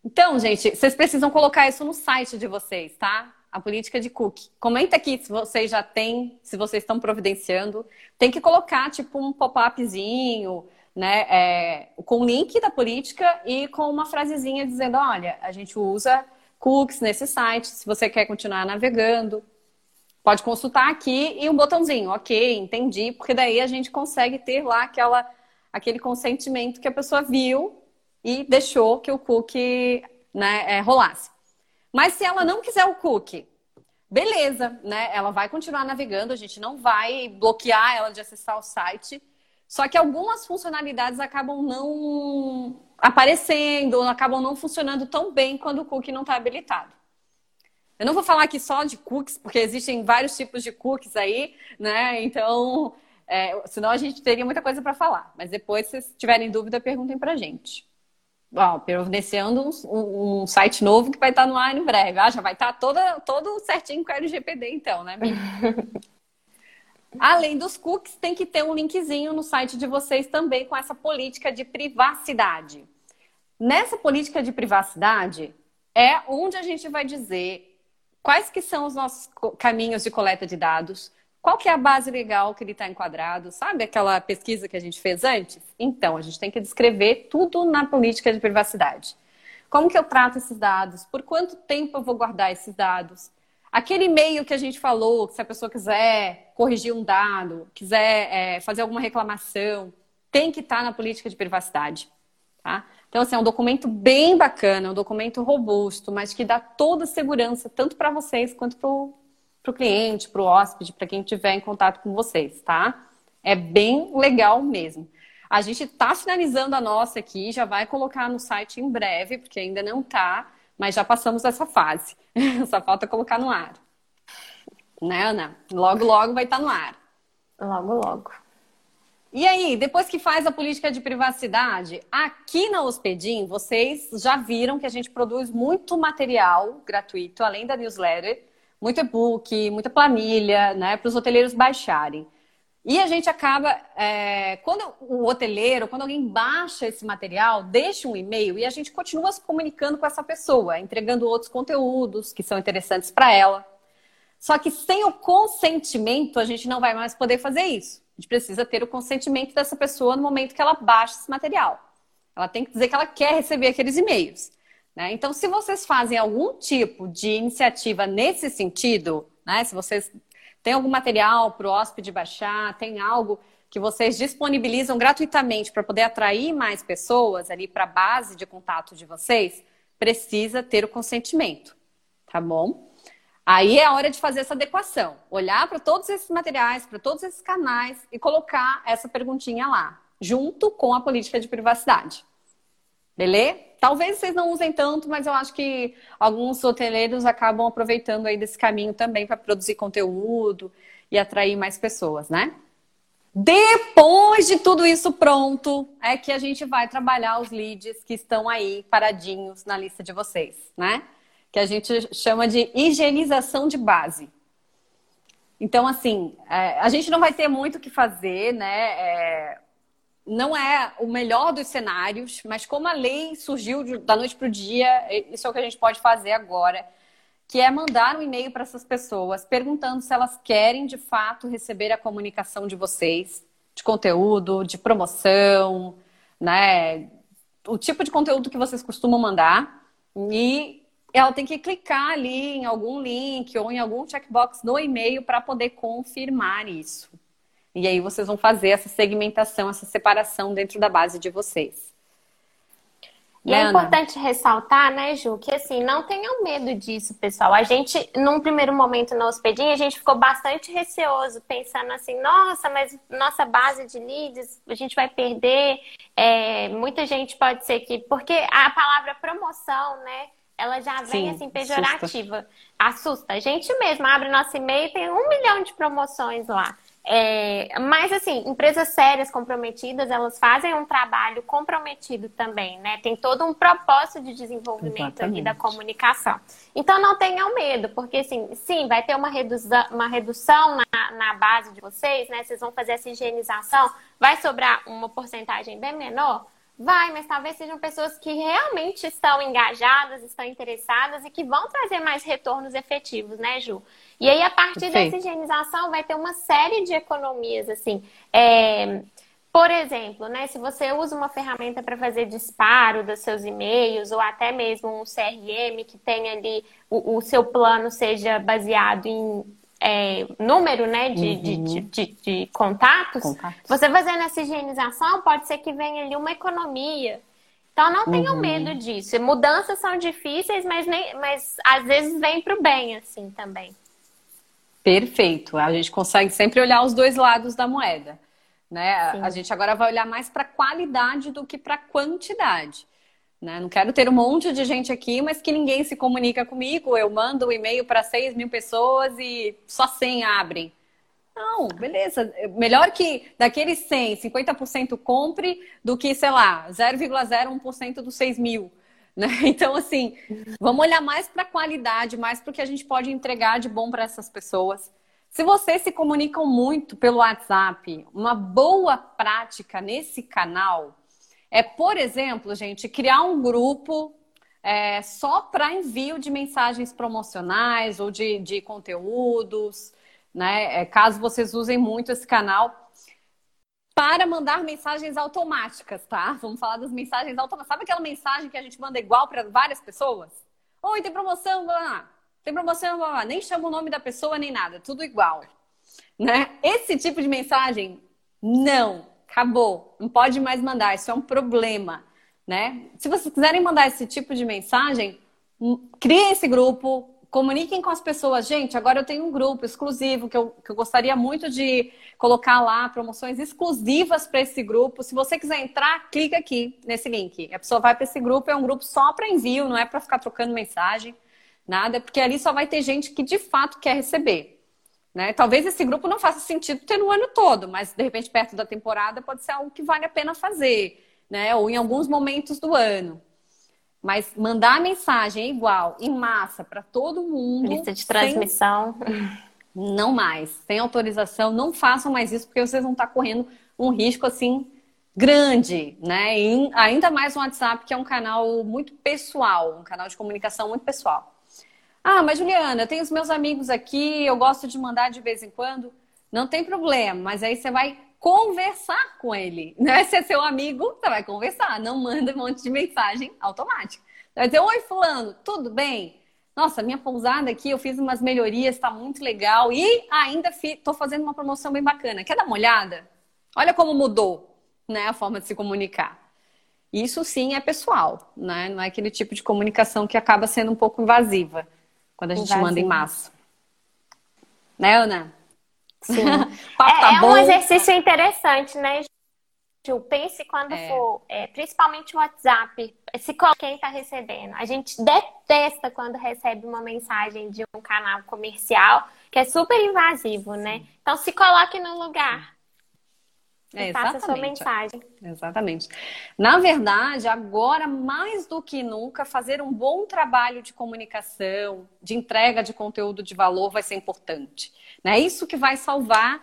Então, gente, vocês precisam colocar isso no site de vocês, tá? A política de cookie. Comenta aqui se vocês já têm, se vocês estão providenciando. Tem que colocar, tipo, um pop-upzinho, né? É, com o link da política e com uma frasezinha dizendo: olha, a gente usa cookies nesse site, se você quer continuar navegando. Pode consultar aqui e um botãozinho, ok, entendi, porque daí a gente consegue ter lá aquela, aquele consentimento que a pessoa viu e deixou que o cookie né, é, rolasse. Mas se ela não quiser o cookie, beleza, né? Ela vai continuar navegando, a gente não vai bloquear ela de acessar o site. Só que algumas funcionalidades acabam não aparecendo, acabam não funcionando tão bem quando o cookie não está habilitado. Eu não vou falar aqui só de cookies, porque existem vários tipos de cookies aí, né? Então, é, senão a gente teria muita coisa para falar. Mas depois, se tiverem dúvida, perguntem para a gente ó, providenciando um, um, site novo que vai estar no ar em breve. Ah, já vai estar toda, todo certinho com o LGPD, então, né, Além dos cookies, tem que ter um linkzinho no site de vocês também com essa política de privacidade. Nessa política de privacidade é onde a gente vai dizer quais que são os nossos caminhos de coleta de dados, qual que é a base legal que ele está enquadrado? Sabe aquela pesquisa que a gente fez antes? Então, a gente tem que descrever tudo na política de privacidade. Como que eu trato esses dados? Por quanto tempo eu vou guardar esses dados? Aquele e-mail que a gente falou, que se a pessoa quiser corrigir um dado, quiser é, fazer alguma reclamação, tem que estar tá na política de privacidade. Tá? Então, assim, é um documento bem bacana, um documento robusto, mas que dá toda a segurança, tanto para vocês quanto para o para o cliente, para o hóspede, para quem estiver em contato com vocês, tá? É bem legal mesmo. A gente está finalizando a nossa aqui, já vai colocar no site em breve, porque ainda não está, mas já passamos essa fase. Só falta colocar no ar. Né, Ana? Logo, logo vai estar tá no ar. Logo, logo. E aí, depois que faz a política de privacidade, aqui na Hospedim, vocês já viram que a gente produz muito material gratuito, além da newsletter muito e-book, muita planilha, né, para os hoteleiros baixarem. E a gente acaba, é, quando o hoteleiro, quando alguém baixa esse material, deixa um e-mail e a gente continua se comunicando com essa pessoa, entregando outros conteúdos que são interessantes para ela. Só que sem o consentimento, a gente não vai mais poder fazer isso. A gente precisa ter o consentimento dessa pessoa no momento que ela baixa esse material. Ela tem que dizer que ela quer receber aqueles e-mails. Né? Então, se vocês fazem algum tipo de iniciativa nesse sentido, né? se vocês têm algum material para o hóspede baixar, tem algo que vocês disponibilizam gratuitamente para poder atrair mais pessoas ali para a base de contato de vocês, precisa ter o consentimento, tá bom? Aí é a hora de fazer essa adequação, olhar para todos esses materiais, para todos esses canais e colocar essa perguntinha lá, junto com a política de privacidade. Beleza? Talvez vocês não usem tanto, mas eu acho que alguns hoteleiros acabam aproveitando aí desse caminho também para produzir conteúdo e atrair mais pessoas, né? Depois de tudo isso pronto, é que a gente vai trabalhar os leads que estão aí paradinhos na lista de vocês, né? Que a gente chama de higienização de base. Então, assim, é, a gente não vai ter muito o que fazer, né? É, não é o melhor dos cenários, mas como a lei surgiu da noite para o dia, isso é o que a gente pode fazer agora, que é mandar um e-mail para essas pessoas perguntando se elas querem de fato receber a comunicação de vocês, de conteúdo, de promoção, né? O tipo de conteúdo que vocês costumam mandar e ela tem que clicar ali em algum link ou em algum checkbox no e-mail para poder confirmar isso. E aí vocês vão fazer essa segmentação, essa separação dentro da base de vocês. E é importante ressaltar, né, Ju, que assim, não tenham medo disso, pessoal. A gente, num primeiro momento no hospedinho, a gente ficou bastante receoso, pensando assim, nossa, mas nossa base de leads, a gente vai perder. É, muita gente pode ser que. Porque a palavra promoção, né? ela já vem Sim, assim pejorativa. Assusta. assusta. A gente mesmo abre nosso e-mail tem um milhão de promoções lá. É, mas, assim, empresas sérias, comprometidas, elas fazem um trabalho comprometido também, né? Tem todo um propósito de desenvolvimento ali da comunicação. Então, não tenham medo, porque, assim, sim, vai ter uma redução, uma redução na, na base de vocês, né? Vocês vão fazer essa higienização, vai sobrar uma porcentagem bem menor, Vai, mas talvez sejam pessoas que realmente estão engajadas, estão interessadas e que vão trazer mais retornos efetivos, né, Ju? E aí, a partir Perfeito. dessa higienização, vai ter uma série de economias, assim. É... Por exemplo, né, se você usa uma ferramenta para fazer disparo dos seus e-mails, ou até mesmo um CRM que tem ali o, o seu plano seja baseado em é, número né, de, uhum. de, de, de, contatos, contatos, você fazendo essa higienização, pode ser que venha ali uma economia. Então não tenham uhum. medo disso. Mudanças são difíceis, mas, nem, mas às vezes vem para o bem, assim, também. Perfeito. A gente consegue sempre olhar os dois lados da moeda. Né? A gente agora vai olhar mais para qualidade do que para quantidade. Né? Não quero ter um monte de gente aqui, mas que ninguém se comunica comigo. Eu mando um e-mail para 6 mil pessoas e só 100 abrem. Não, beleza. Melhor que daqueles 100, 50% compre do que, sei lá, 0,01% dos 6 mil. Né? Então, assim, vamos olhar mais para a qualidade, mais para o que a gente pode entregar de bom para essas pessoas. Se vocês se comunicam muito pelo WhatsApp, uma boa prática nesse canal é, por exemplo, gente, criar um grupo é, só para envio de mensagens promocionais ou de, de conteúdos, né? É, caso vocês usem muito esse canal para mandar mensagens automáticas, tá? Vamos falar das mensagens automáticas. Sabe aquela mensagem que a gente manda igual para várias pessoas? Oi, tem promoção, blá, blá. tem promoção, blá, blá. nem chama o nome da pessoa nem nada, tudo igual, né? Esse tipo de mensagem, não acabou, não pode mais mandar, isso é um problema, né? Se vocês quiserem mandar esse tipo de mensagem, hum, criem esse grupo, comuniquem com as pessoas. Gente, agora eu tenho um grupo exclusivo que eu, que eu gostaria muito de colocar lá promoções exclusivas para esse grupo. Se você quiser entrar, clica aqui nesse link. A pessoa vai para esse grupo, é um grupo só para envio, não é para ficar trocando mensagem, nada, porque ali só vai ter gente que de fato quer receber. Né? Talvez esse grupo não faça sentido ter no ano todo, mas de repente perto da temporada pode ser algo que vale a pena fazer, né? Ou em alguns momentos do ano. Mas mandar mensagem igual, em massa, para todo mundo. Lista de transmissão. Sem... Não mais. Sem autorização, não façam mais isso, porque vocês vão estar correndo um risco assim grande, né? E ainda mais o WhatsApp, que é um canal muito pessoal, um canal de comunicação muito pessoal. Ah, mas Juliana, eu tenho os meus amigos aqui, eu gosto de mandar de vez em quando. Não tem problema, mas aí você vai conversar com ele. Né? Se é seu amigo, você vai conversar, não manda um monte de mensagem automática. Vai dizer, oi fulano, tudo bem? Nossa, minha pousada aqui, eu fiz umas melhorias, está muito legal. E ainda estou fazendo uma promoção bem bacana. Quer dar uma olhada? Olha como mudou né, a forma de se comunicar. Isso sim é pessoal, né? Não é aquele tipo de comunicação que acaba sendo um pouco invasiva quando a gente manda em massa. Né, Ana? Sim. é, tá é um exercício interessante, né, Ju? Pense quando é. for, é, principalmente o WhatsApp, se quem está recebendo. A gente detesta quando recebe uma mensagem de um canal comercial que é super invasivo, né? Então se coloque no lugar. É, faça a sua mensagem. Exatamente. Na verdade, agora mais do que nunca, fazer um bom trabalho de comunicação, de entrega de conteúdo de valor vai ser importante. É isso que vai salvar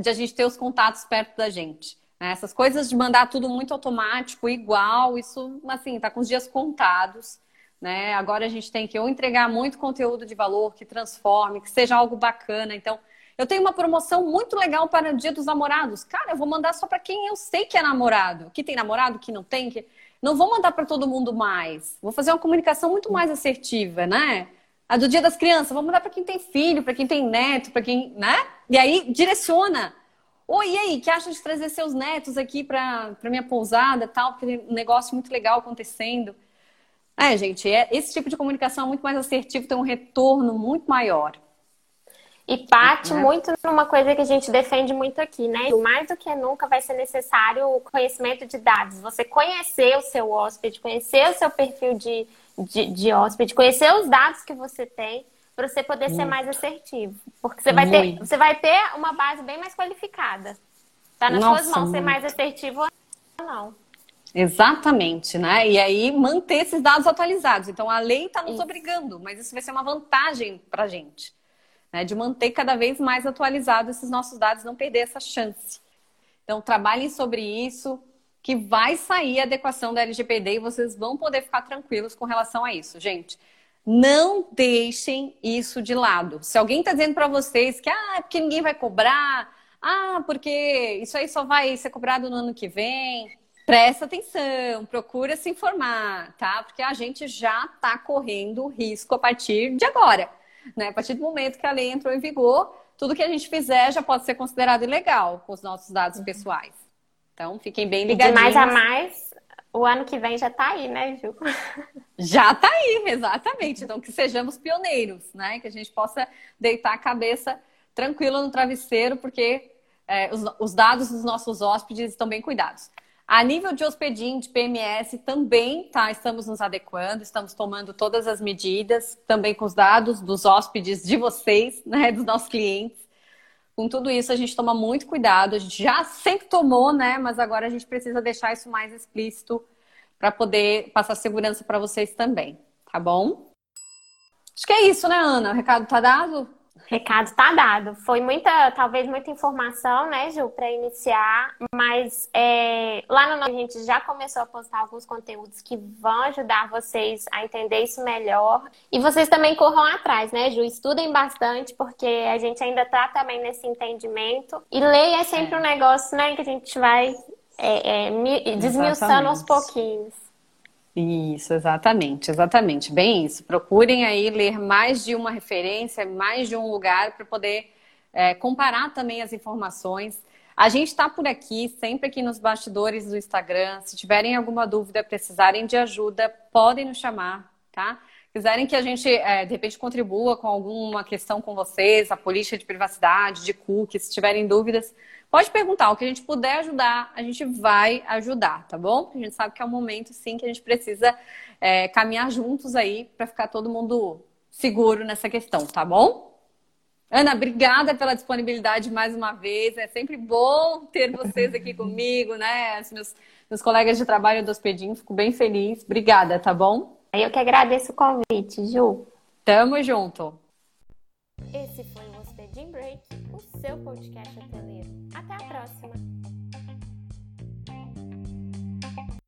de a gente ter os contatos perto da gente. Né? Essas coisas de mandar tudo muito automático, igual, isso, assim, está com os dias contados. Né? Agora a gente tem que ou entregar muito conteúdo de valor que transforme, que seja algo bacana. Então, eu tenho uma promoção muito legal para o Dia dos Namorados. Cara, eu vou mandar só para quem eu sei que é namorado. Que tem namorado, que não tem. Que... Não vou mandar para todo mundo mais. Vou fazer uma comunicação muito mais assertiva, né? A do Dia das Crianças, vou mandar para quem tem filho, para quem tem neto, para quem, né? E aí direciona. Oi, e aí, que acha de trazer seus netos aqui para minha pousada, tal, porque tem um negócio muito legal acontecendo. É, gente, é, esse tipo de comunicação é muito mais assertivo, tem um retorno muito maior. E parte né? muito numa coisa que a gente defende muito aqui, né? Mais do que nunca vai ser necessário o conhecimento de dados. Você conhecer o seu hóspede, conhecer o seu perfil de, de, de hóspede, conhecer os dados que você tem para você poder muito. ser mais assertivo. Porque você vai, ter, você vai ter uma base bem mais qualificada. Tá nas Nossa, suas mãos muito. ser mais assertivo ou não. Exatamente, né? E aí manter esses dados atualizados. Então a lei está nos isso. obrigando, mas isso vai ser uma vantagem para a gente né, de manter cada vez mais atualizados esses nossos dados, não perder essa chance. Então, trabalhem sobre isso, que vai sair a adequação da LGPD e vocês vão poder ficar tranquilos com relação a isso, gente. Não deixem isso de lado. Se alguém está dizendo para vocês que ah, é porque ninguém vai cobrar, ah, porque isso aí só vai ser cobrado no ano que vem, presta atenção, procura se informar, tá? Porque a gente já está correndo risco a partir de agora. Né? A partir do momento que a lei entrou em vigor, tudo que a gente fizer já pode ser considerado ilegal com os nossos dados uhum. pessoais. Então, fiquem bem ligadinhos. de mais a mais, o ano que vem já está aí, né, Ju? Já está aí, exatamente. Então, que sejamos pioneiros, né? Que a gente possa deitar a cabeça tranquila no travesseiro, porque é, os, os dados dos nossos hóspedes estão bem cuidados. A nível de hospedinho, de PMS, também tá, estamos nos adequando, estamos tomando todas as medidas, também com os dados dos hóspedes de vocês, né, dos nossos clientes. Com tudo isso, a gente toma muito cuidado. A gente já sempre tomou, né? Mas agora a gente precisa deixar isso mais explícito para poder passar segurança para vocês também, tá bom? Acho que é isso, né, Ana? O recado tá dado? Recado está dado. Foi muita, talvez muita informação, né, Ju, para iniciar, mas é, lá no nosso a gente já começou a postar alguns conteúdos que vão ajudar vocês a entender isso melhor. E vocês também corram atrás, né, Ju? Estudem bastante, porque a gente ainda está também nesse entendimento. E ler é sempre um negócio, né, que a gente vai é, é, desmiuçando aos pouquinhos. Isso, exatamente, exatamente. Bem isso. Procurem aí ler mais de uma referência, mais de um lugar para poder é, comparar também as informações. A gente está por aqui, sempre aqui nos bastidores do Instagram. Se tiverem alguma dúvida, precisarem de ajuda, podem nos chamar, tá? Quiserem que a gente, é, de repente, contribua com alguma questão com vocês, a política de privacidade, de cookies, se tiverem dúvidas, Pode perguntar, o que a gente puder ajudar, a gente vai ajudar, tá bom? A gente sabe que é um momento, sim, que a gente precisa é, caminhar juntos aí para ficar todo mundo seguro nessa questão, tá bom? Ana, obrigada pela disponibilidade mais uma vez. É sempre bom ter vocês aqui comigo, né? Os meus, meus colegas de trabalho do Hospedinho, fico bem feliz. Obrigada, tá bom? Eu que agradeço o convite, Ju. Tamo junto. Esse foi o Hospedin Break, o seu podcast hoteleiro. Até a próxima!